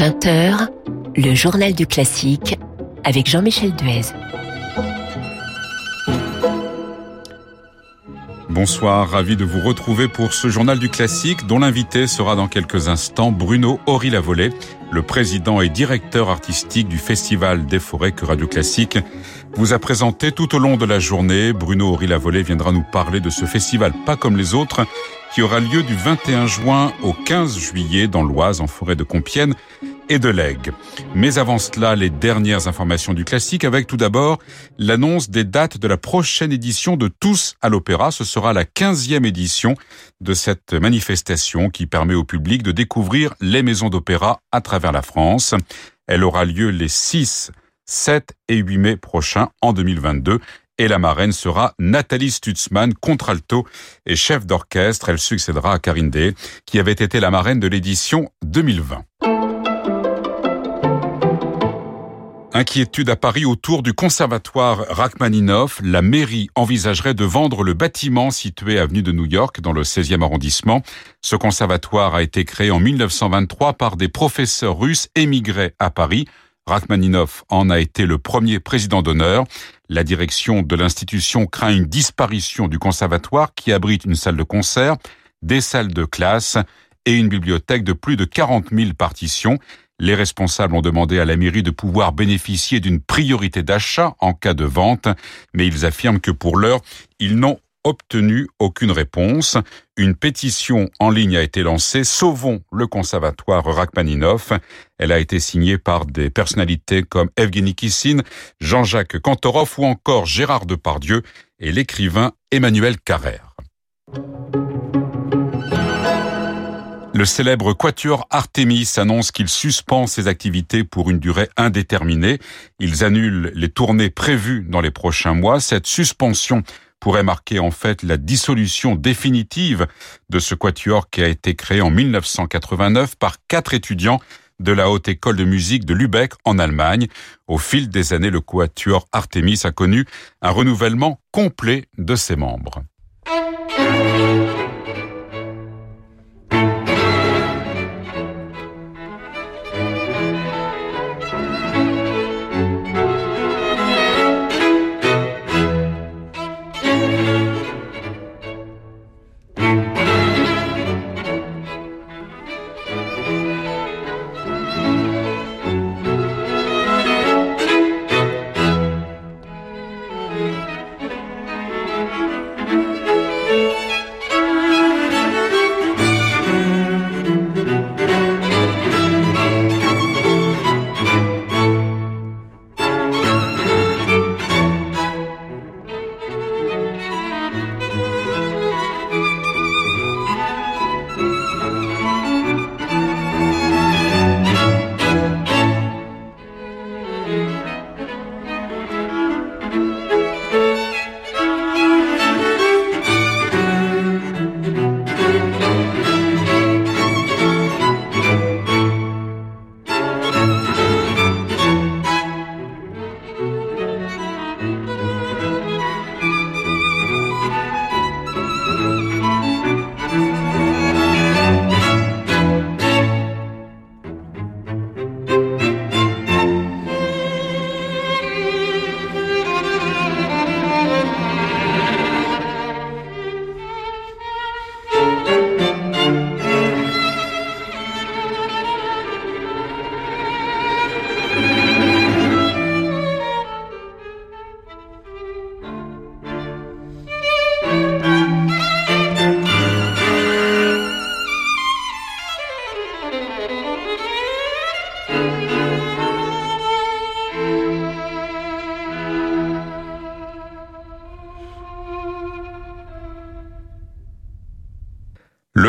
20h, le journal du classique avec Jean-Michel Duez. Bonsoir, ravi de vous retrouver pour ce journal du classique dont l'invité sera dans quelques instants Bruno Horry-Lavolée, le président et directeur artistique du Festival des Forêts que Radio Classique vous a présenté tout au long de la journée. Bruno Horry-Lavolée viendra nous parler de ce festival pas comme les autres qui aura lieu du 21 juin au 15 juillet dans l'Oise en forêt de Compiègne et de Lègue. Mais avant cela, les dernières informations du classique avec tout d'abord l'annonce des dates de la prochaine édition de Tous à l'Opéra. Ce sera la 15e édition de cette manifestation qui permet au public de découvrir les maisons d'opéra à travers la France. Elle aura lieu les 6, 7 et 8 mai prochains en 2022 et la marraine sera Nathalie Stutzmann, contralto et chef d'orchestre. Elle succédera à Karine Day, qui avait été la marraine de l'édition 2020. Inquiétude à Paris autour du conservatoire Rachmaninoff. La mairie envisagerait de vendre le bâtiment situé avenue de New York dans le 16e arrondissement. Ce conservatoire a été créé en 1923 par des professeurs russes émigrés à Paris. Rachmaninoff en a été le premier président d'honneur. La direction de l'institution craint une disparition du conservatoire qui abrite une salle de concert, des salles de classe et une bibliothèque de plus de 40 000 partitions. Les responsables ont demandé à la mairie de pouvoir bénéficier d'une priorité d'achat en cas de vente, mais ils affirment que pour l'heure, ils n'ont obtenu aucune réponse. Une pétition en ligne a été lancée, Sauvons le conservatoire Rachmaninoff. Elle a été signée par des personnalités comme Evgeny Kissine, Jean-Jacques Kantorov ou encore Gérard Depardieu et l'écrivain Emmanuel Carrère. Le célèbre Quatuor Artemis annonce qu'il suspend ses activités pour une durée indéterminée. Ils annulent les tournées prévues dans les prochains mois. Cette suspension pourrait marquer en fait la dissolution définitive de ce quatuor qui a été créé en 1989 par quatre étudiants de la Haute École de musique de Lübeck en Allemagne. Au fil des années, le quatuor Artemis a connu un renouvellement complet de ses membres.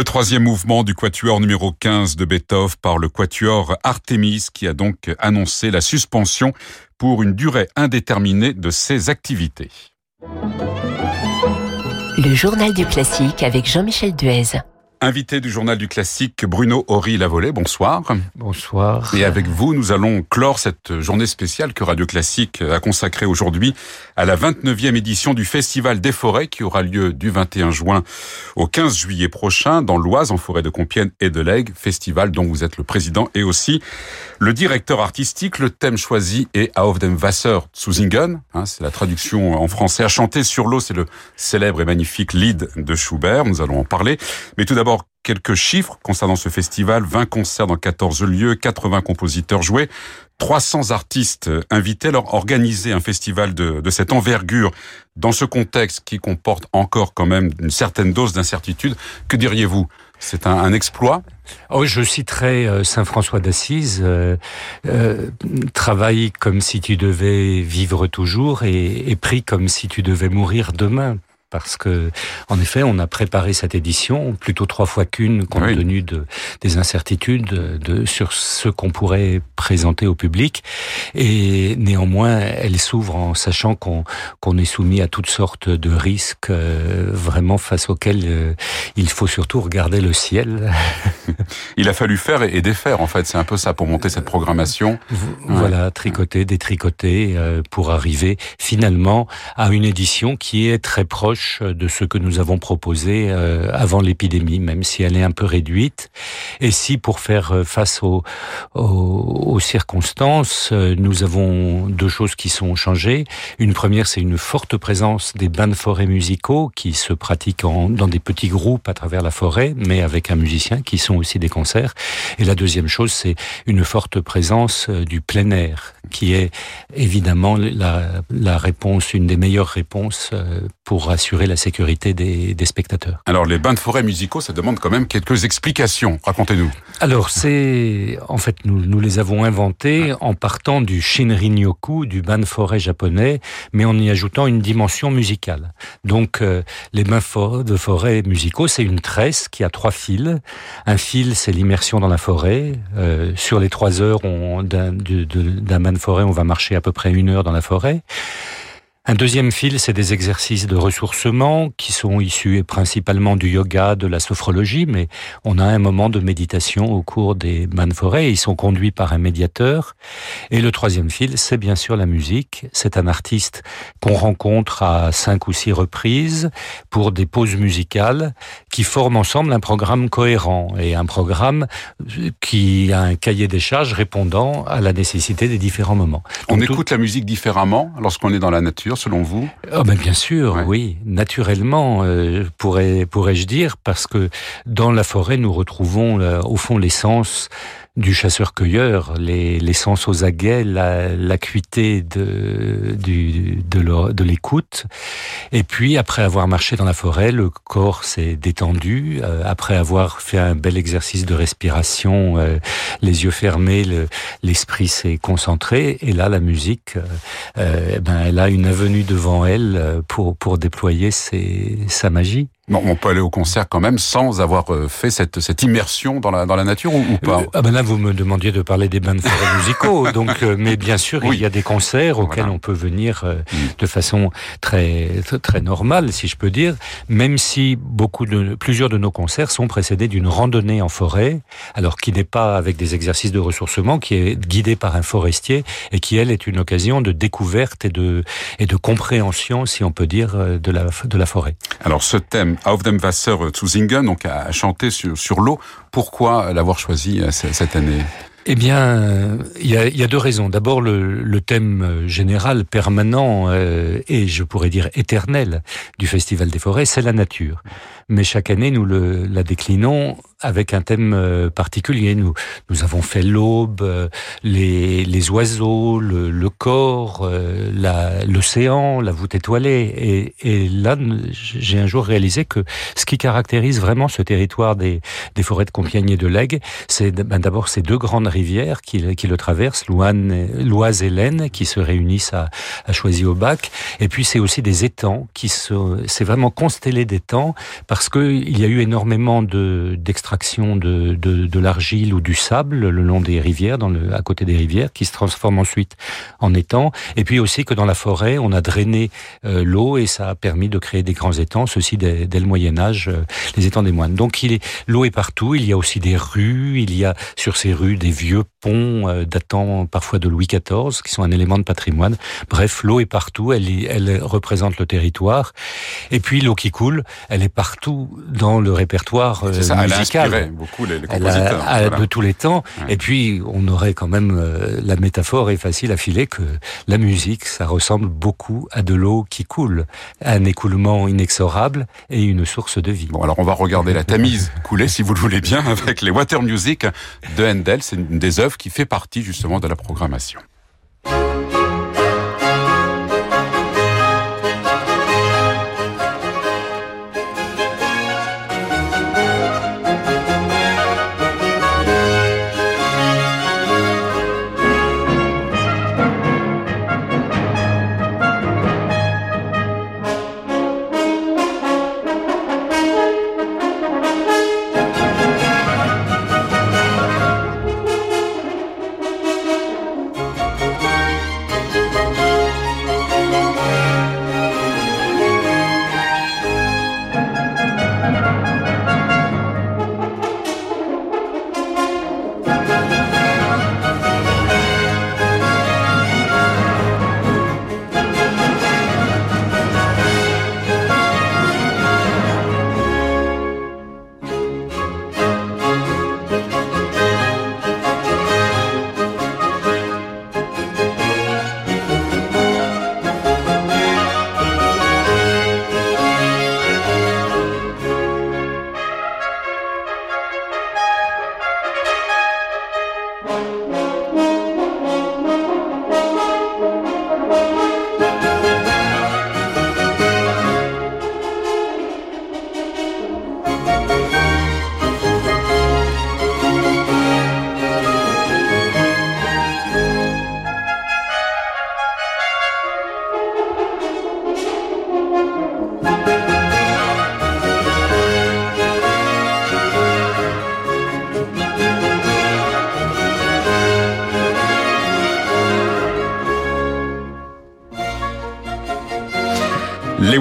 Le troisième mouvement du quatuor numéro 15 de Beethoven par le quatuor Artemis qui a donc annoncé la suspension pour une durée indéterminée de ses activités. Le journal du classique avec Jean-Michel Duez. Invité du journal du classique, Bruno Horry Lavolée, bonsoir. Bonsoir. Et avec vous, nous allons clore cette journée spéciale que Radio Classique a consacrée aujourd'hui à la 29e édition du Festival des Forêts qui aura lieu du 21 juin au 15 juillet prochain dans l'Oise, en forêt de Compiègne et de Lègue, festival dont vous êtes le président et aussi le directeur artistique. Le thème choisi est Auf dem Wasser zu singen, hein, c'est la traduction en français. À chanter sur l'eau, c'est le célèbre et magnifique Lied de Schubert, nous allons en parler. Mais tout d'abord, quelques chiffres concernant ce festival. 20 concerts dans 14 lieux, 80 compositeurs joués, 300 artistes invités. Alors, organiser un festival de, cette envergure dans ce contexte qui comporte encore quand même une certaine dose d'incertitude, que diriez-vous? C'est un, exploit? Oh, Je citerai euh, Saint François d'Assise, euh, euh, travaille comme si tu devais vivre toujours et prie comme si tu devais mourir demain parce que, en effet, on a préparé cette édition plutôt trois fois qu'une, compte tenu de, des incertitudes de, sur ce qu'on pourrait présenter au public. Et néanmoins, elle s'ouvre en sachant qu'on qu'on est soumis à toutes sortes de risques, euh, vraiment face auxquels euh, il faut surtout regarder le ciel. il a fallu faire et défaire, en fait. C'est un peu ça pour monter cette programmation. Voilà, tricoter, détricoter, euh, pour arriver finalement à une édition qui est très proche de ce que nous avons proposé euh, avant l'épidémie, même si elle est un peu réduite. Et si pour faire euh, face aux, aux, circonstances, euh, nous avons deux choses qui sont changées. Une première, c'est une forte présence des bains de forêt musicaux qui se pratiquent dans des petits groupes à travers la forêt, mais avec un musicien qui sont aussi des concerts. Et la deuxième chose, c'est une forte présence du plein air, qui est évidemment la, la réponse, une des meilleures réponses pour assurer la sécurité des, des, spectateurs. Alors les bains de forêt musicaux, ça demande quand même quelques explications. Racontez-nous. Alors c'est, en fait, nous, nous les avons inventés en partant du Shinrin-yoku, du bain de forêt japonais, mais en y ajoutant une dimension musicale. Donc euh, les bains de forêt musicaux, c'est une tresse qui a trois fils. Un fil, c'est l'immersion dans la forêt. Euh, sur les trois heures d'un bain de on va marcher à peu près une heure dans la forêt. Un deuxième fil, c'est des exercices de ressourcement qui sont issus principalement du yoga, de la sophrologie, mais on a un moment de méditation au cours des bains de forêt. Ils sont conduits par un médiateur. Et le troisième fil, c'est bien sûr la musique. C'est un artiste qu'on rencontre à cinq ou six reprises pour des pauses musicales qui forment ensemble un programme cohérent et un programme qui a un cahier des charges répondant à la nécessité des différents moments. On écoute la musique différemment lorsqu'on est dans la nature selon vous oh ben Bien sûr, oui, naturellement, euh, pourrais, pourrais-je dire, parce que dans la forêt, nous retrouvons au fond l'essence du chasseur-cueilleur, l'essence aux aguets, l'acuité de, de l'écoute. Et puis, après avoir marché dans la forêt, le corps s'est détendu. Euh, après avoir fait un bel exercice de respiration, euh, les yeux fermés, l'esprit s'est concentré. Et là, la musique, euh, ben, elle a une avenue devant elle pour, pour déployer ses, sa magie on peut aller au concert quand même sans avoir euh, fait cette, cette immersion dans la, dans la nature ou, pas? Euh, ah ben Là, vous me demandiez de parler des bains de forêt musicaux, donc, euh, mais bien sûr, il y a des concerts auxquels on peut venir mm. de façon très, très normale, si je peux dire, même si beaucoup de, plusieurs de nos concerts sont précédés d'une randonnée en forêt, alors qui n'est pas avec des exercices de ressourcement, qui est guidée par un forestier et qui, elle, est une occasion de découverte et de, et de compréhension, si on peut dire, de la, de la forêt. Alors, ce thème Auf dem Wasser zu singen, donc à chanter sur, sur l'eau. Pourquoi l'avoir choisi euh, cette année? Eh bien, il y a, deux raisons. D'abord, le, thème général, permanent euh, et je pourrais dire éternel du Festival des forêts, c'est la nature. Mais chaque année, nous le, la déclinons avec un thème euh, particulier. Nous, nous avons fait l'aube, euh, les, les oiseaux, le, le corps, euh, l'océan, la, voûte étoilée. Et, et là, j'ai un jour réalisé que ce qui caractérise vraiment ce territoire des, des forêts de Compiègne et de Lègue, c'est ben, d'abord ces deux grandes rivières qui, qui le traversent, l'Oise et l'Aisne, qui se réunissent à, à Choisy-au-Bac. Et puis c'est aussi des étangs qui sont, c'est vraiment constellé d'étangs parce que il y a eu énormément de d'extraction de, de, de l'argile ou du sable le long des rivières, dans le, à côté des rivières, qui se transforment ensuite en étangs. Et puis aussi que dans la forêt, on a drainé euh, l'eau et ça a permis de créer des grands étangs, ceci dès, le Moyen Âge, euh, les étangs des moines. Donc il est l'eau est partout. Il y a aussi des rues. Il y a sur ces rues des vieux ponts euh, datant parfois de Louis XIV, qui sont un élément de patrimoine. Bref, l'eau est partout. Elle, elle représente le territoire. Et puis l'eau qui coule, elle est partout dans le répertoire euh, ça, musical. Elle a beaucoup les, les compositeurs. Elle a, voilà. de tous les temps. Ouais. Et puis on aurait quand même euh, la métaphore est facile à filer que la musique, ça ressemble beaucoup à de l'eau qui coule, un écoulement inexorable et une source de vie. Bon, alors on va regarder la Tamise couler, si vous le voulez bien, avec les Water Music de Handel. C'est une des œuvres qui fait partie justement de la programmation.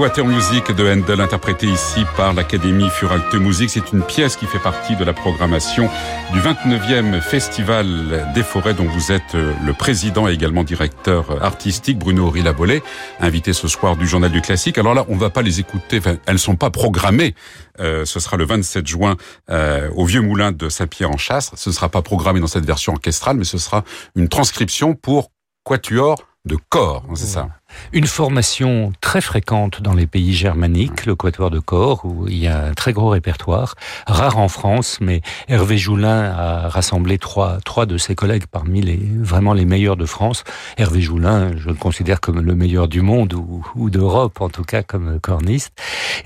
Water Music de Handel, interprété ici par l'Académie Furalte Musique. C'est une pièce qui fait partie de la programmation du 29e Festival des Forêts, dont vous êtes le président et également directeur artistique, Bruno Rilabollet, invité ce soir du Journal du Classique. Alors là, on va pas les écouter, enfin, elles sont pas programmées. Euh, ce sera le 27 juin euh, au Vieux Moulin de Saint-Pierre-en-Chasse. Ce ne sera pas programmé dans cette version orchestrale, mais ce sera une transcription pour quatuor de corps, c'est ça? Une formation très fréquente dans les pays germaniques, le quatuor de corps, où il y a un très gros répertoire, rare en France, mais Hervé Joulin a rassemblé trois, trois de ses collègues parmi les, vraiment les meilleurs de France. Hervé Joulin, je le considère comme le meilleur du monde, ou, ou d'Europe, en tout cas, comme corniste,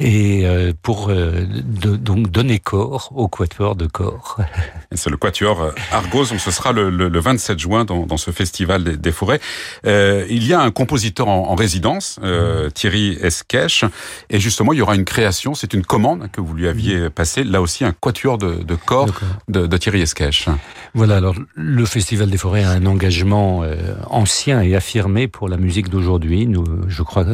et euh, pour euh, de, donc donner corps au quatuor de corps. C'est le quatuor Argos, donc ce sera le, le, le 27 juin dans, dans, ce festival des, des forêts. Euh, il y a un compositeur en, en résidence, euh, Thierry Esquèche. Et justement, il y aura une création, c'est une commande que vous lui aviez passée, là aussi un quatuor de, de corps de, de, Thierry Esquèche. Voilà, alors le Festival des Forêts a un engagement euh, ancien et affirmé pour la musique d'aujourd'hui. Nous, je crois,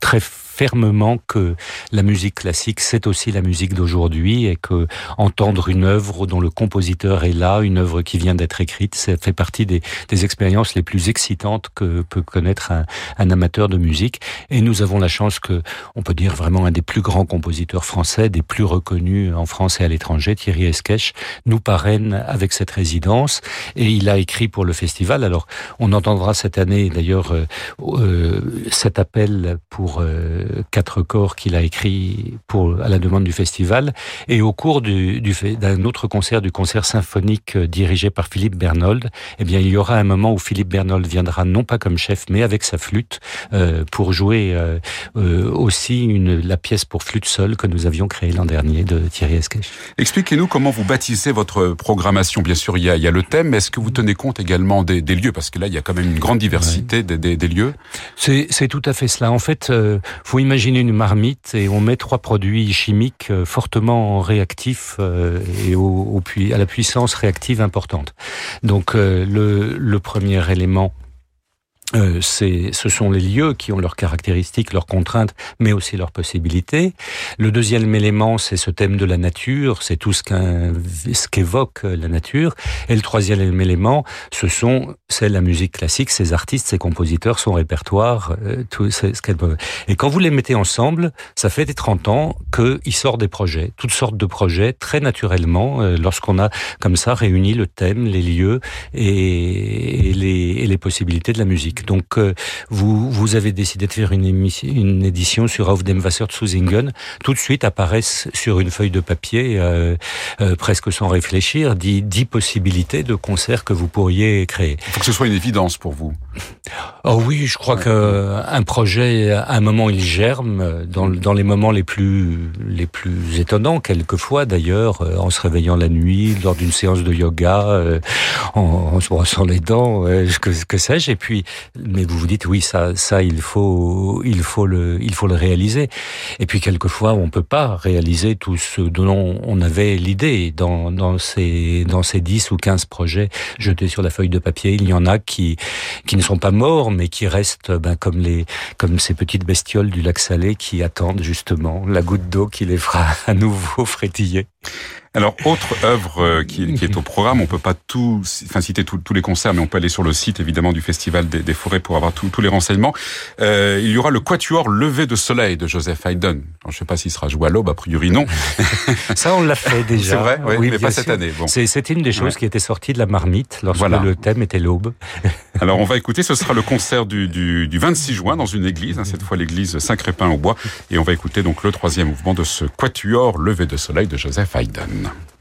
très fermement que la musique classique, c'est aussi la musique d'aujourd'hui et que entendre une œuvre dont le compositeur est là, une œuvre qui vient d'être écrite, ça fait partie des, des, expériences les plus excitantes que peut connaître un, amateur de musique. Et nous avons la chance que, on peut dire vraiment un des plus grands compositeurs français, des plus reconnus en France et à l'étranger, Thierry Esquèche, nous parraine avec cette résidence et il a écrit pour le festival. Alors, on entendra cette année d'ailleurs euh, euh, cet appel pour euh, quatre corps qu'il a écrit pour à la demande du festival et au cours du, du d'un autre concert du concert symphonique dirigé par Philippe Bernold eh bien il y aura un moment où Philippe Bernold viendra non pas comme chef mais avec sa flûte euh, pour jouer euh, euh, aussi une la pièce pour flûte seule que nous avions créée l'an dernier de Thierry Esquèche. Expliquez-nous comment vous baptisez votre programmation bien sûr il y a, il y a le thème mais est-ce que vous tenez compte également des, des, lieux? Parce que là il y a quand même une grande diversité ouais. des, des, des, lieux C'est tout à fait cela en fait faut imaginer une marmite et on met trois produits chimiques euh, fortement réactifs euh, et à la puissance réactive importante. Donc le, le premier élément euh, ce sont les lieux qui ont leurs caractéristiques, leurs contraintes, mais aussi leurs possibilités. Le deuxième élément, c'est ce thème de la nature, c'est tout ce qu'évoque la nature. Et le troisième élément, ce sont, c'est la musique classique, ses artistes, ses compositeurs, son répertoire, euh, tout ce qu'elle peut. Et quand vous les mettez ensemble, ça fait des 30 ans qu'il sort des projets, toutes sortes de projets, très naturellement, euh, lorsqu'on a comme ça réuni le thème, les lieux et, les, et les possibilités de la musique. Donc, euh, vous, vous avez décidé de faire une, émission, une édition sur Auf dem Wasser zu singen. Tout de suite apparaissent sur une feuille de papier, euh, euh, presque sans réfléchir, dix, dix possibilités de concerts que vous pourriez créer. Il faut que ce soit une évidence pour vous. Oh oui, je crois que un projet, à un moment, il germe dans, dans les moments les plus les plus étonnants, quelquefois d'ailleurs, en se réveillant la nuit, lors d'une séance de yoga, en, en, se brossant les dents, que, que sais-je. Et puis mais vous vous dites oui ça ça il faut il faut le il faut le réaliser. Et puis quelquefois on peut pas réaliser tout ce dont on avait l'idée. Dans dans ces dans ces 10 ou 15 projets jetés sur la feuille de papier il y en a qui qui ne sont pas morts mais qui restent ben, comme les comme ces petites bestioles du lac Salé qui attendent justement la goutte d'eau qui les fera à nouveau frétiller alors, autre œuvre euh, qui, qui, est au programme, on peut pas tout, enfin citer tous les concerts, mais on peut aller sur le site évidemment du Festival des, des Forêts pour avoir tous les renseignements. Euh, il y aura le Quatuor Levé de Soleil de Joseph Haydn. je ne sais pas s'il sera joué à l'aube, a priori non. Ça, on l'a fait déjà. C'est vrai, oui, mais pas cette année. Bon. C'était une des choses qui était sortie de la marmite lorsque le thème était l'aube. Alors, on va écouter. Ce sera le concert du, du, du 26 juin dans une église, hein, cette fois l'église Saint-Crépin au bois, et on va écouter donc le troisième mouvement de ce Quatuor Levé de Soleil de Joseph Haydn. Анна.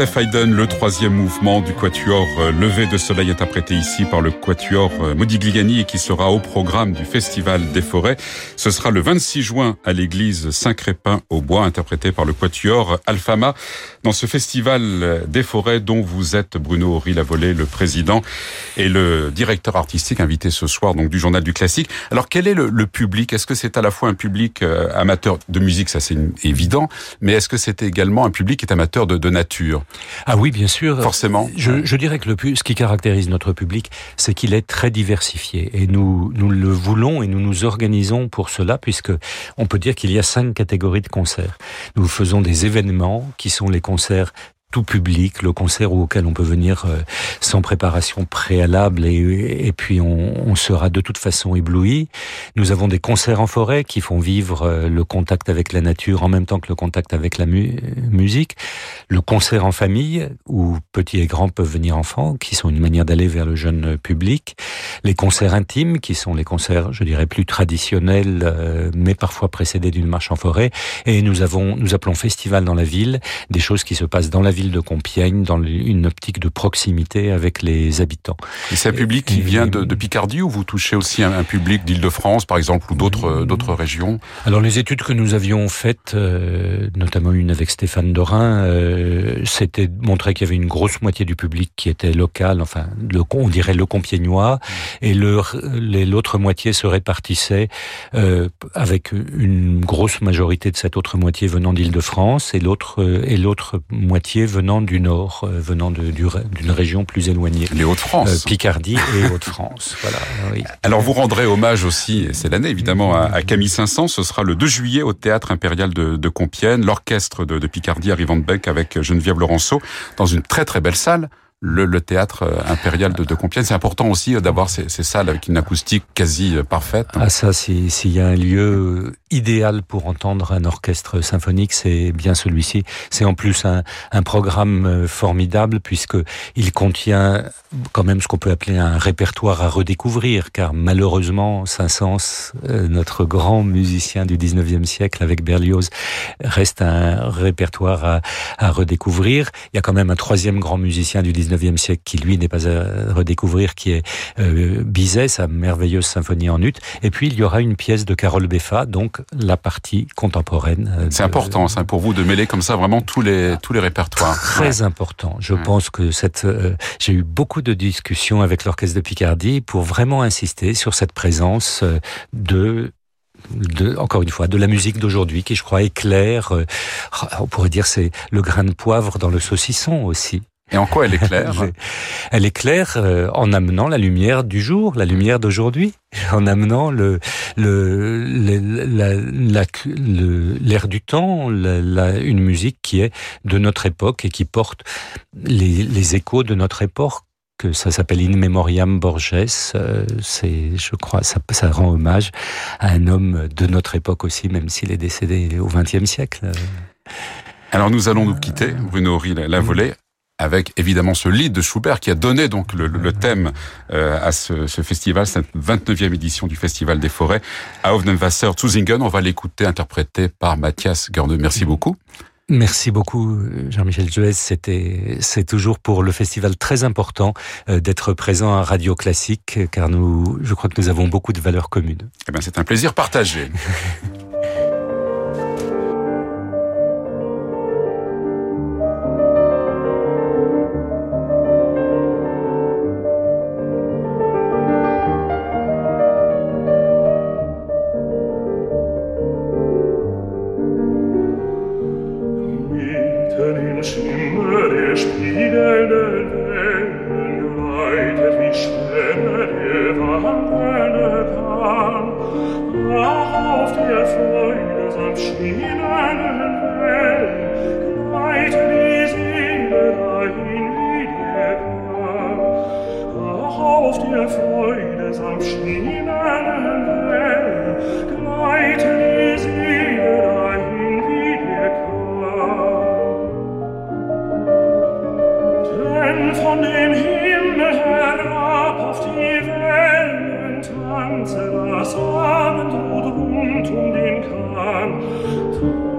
Joseph Haydn, le troisième mouvement du quatuor euh, Levé de Soleil interprété ici par le quatuor euh, Modigliani et qui sera au programme du Festival des Forêts. Ce sera le 26 juin à l'église Saint-Crépin au Bois, interprété par le quatuor Alfama dans ce Festival des Forêts dont vous êtes Bruno Horry Lavolée, le président et le directeur artistique invité ce soir donc du Journal du Classique. Alors quel est le, public? Est-ce que c'est à la fois un public euh, amateur de musique, ça c'est évident, mais est-ce que c'est également un public qui est amateur de nature? Ah oui, bien sûr. Forcément. Je, dirais que le, ce qui caractérise notre public, c'est qu'il est très diversifié. Et nous, nous le voulons et nous nous organisons pour cela, puisque on peut dire qu'il y a cinq catégories de concerts. Nous faisons des événements qui sont les concerts tout public, le concert auquel on peut venir euh, sans préparation préalable et, puis on, on, sera de toute façon ébloui. Nous avons des concerts en forêt qui font vivre euh, le contact avec la nature en même temps que le contact avec la musique. Le concert en famille où petits et grands peuvent venir enfants, qui sont une manière d'aller vers le jeune public. Les concerts intimes qui sont les concerts, je dirais, plus traditionnels, euh, mais parfois précédés d'une marche en forêt. Et nous avons, nous appelons festival dans la ville, des choses qui se passent dans la ville de Compiègne dans une optique de proximité avec les habitants. Et c'est un public qui vient de, Picardie ou vous touchez aussi un, public d'Île-de-France, par exemple, ou d'autres d'autres régions? Alors les études que nous avions faites, euh, notamment une avec Stéphane Dorin, euh, c'était montrer qu'il y avait une grosse moitié du public qui était local, enfin le, on dirait le compiègnois, et l'autre moitié se répartissait euh, avec une grosse majorité de cette autre moitié venant d'Île-de-France et l'autre et l'autre moitié venant du nord, euh, venant d'une région plus éloignée. Les Hauts-de-France. Euh, Picardie et Hauts-de-France. voilà. Oui. Alors vous rendrez hommage aussi, c'est l'année évidemment, à, Camille Saint-Saëns. Ce sera le 2 juillet au Théâtre Impérial de, de Compiègne. L'orchestre de, de, Picardie arrive en bec avec Geneviève Laurenceau dans une très très belle salle le, le, théâtre euh, impérial de, de Compiègne. C'est important aussi euh, d'avoir ces, ces, salles avec une acoustique quasi euh, parfaite. Ah ça, s'il y a un lieu idéal pour entendre un orchestre symphonique, c'est bien celui-ci. C'est en plus un, un, programme formidable puisque il contient quand même ce qu'on peut appeler un répertoire à redécouvrir, car malheureusement, Saint-Saëns, notre grand musicien du 19e siècle avec Berlioz, reste un répertoire à, à redécouvrir. Il y a quand même un troisième grand musicien du 19 19e siècle qui lui n'est pas à redécouvrir, qui est euh, Bizet, sa merveilleuse symphonie en ut. Et puis il y aura une pièce de Carole Beffa, donc la partie contemporaine. Euh, C'est important, ça, pour vous de mêler comme ça vraiment tous les tous les répertoires. Très important. Je pense que cette euh, j'ai eu beaucoup de discussions avec l'orchestre de Picardie pour vraiment insister sur cette présence euh, de de, encore une fois, de la musique d'aujourd'hui qui, je crois, éclaire. on pourrait dire c'est le grain de poivre dans le saucisson aussi. Et en quoi elle est claire Elle est claire euh, en amenant la lumière du jour, la lumière d'aujourd'hui, en amenant le l'air du temps, la, une musique qui est de notre époque et qui porte les, les échos de notre époque que ça s'appelle In Memoriam Borges. Euh, c'est, je crois, ça, ça, rend hommage à un homme de notre époque aussi, même s'il est décédé au XXe siècle. Alors nous allons nous quitter, Bruno Horry la volée avec évidemment ce lead de Schubert qui a donné donc le, le thème euh, à ce, ce, festival, cette 29e édition du Festival des Forêts, à Aufnenwasser Zuzingen. On va l'écouter interprété par Mathias Gerneux. Merci beaucoup. Merci beaucoup, Jean-Michel Joès. C'était, c'est toujours pour le festival très important euh, d'être présent à Radio Classique, car nous, je crois que nous avons beaucoup de valeurs communes. Eh bien, c'est un plaisir partagé. Herrn,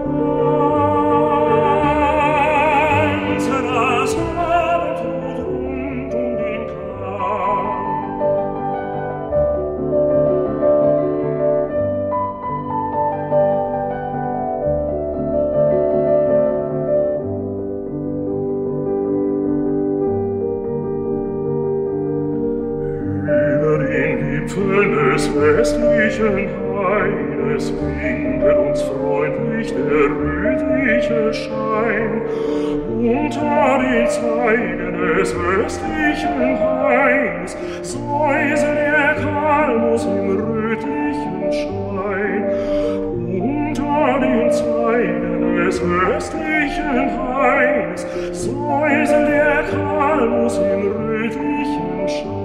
Herz im Rötlichen Schein.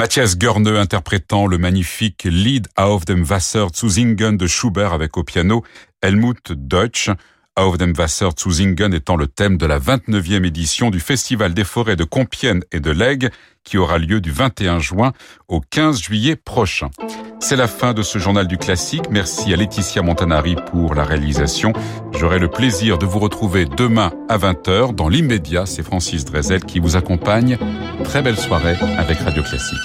Matthias Görne interprétant le magnifique Lied auf dem Wasser zu Singen de Schubert avec au piano Helmut Deutsch. Auf dem Wasser zu étant le thème de la 29e édition du Festival des forêts de Compiègne et de Lègue qui aura lieu du 21 juin au 15 juillet prochain. C'est la fin de ce journal du classique. Merci à Laetitia Montanari pour la réalisation. J'aurai le plaisir de vous retrouver demain à 20h. Dans l'immédiat, c'est Francis Drezel qui vous accompagne. Très belle soirée avec Radio Classique.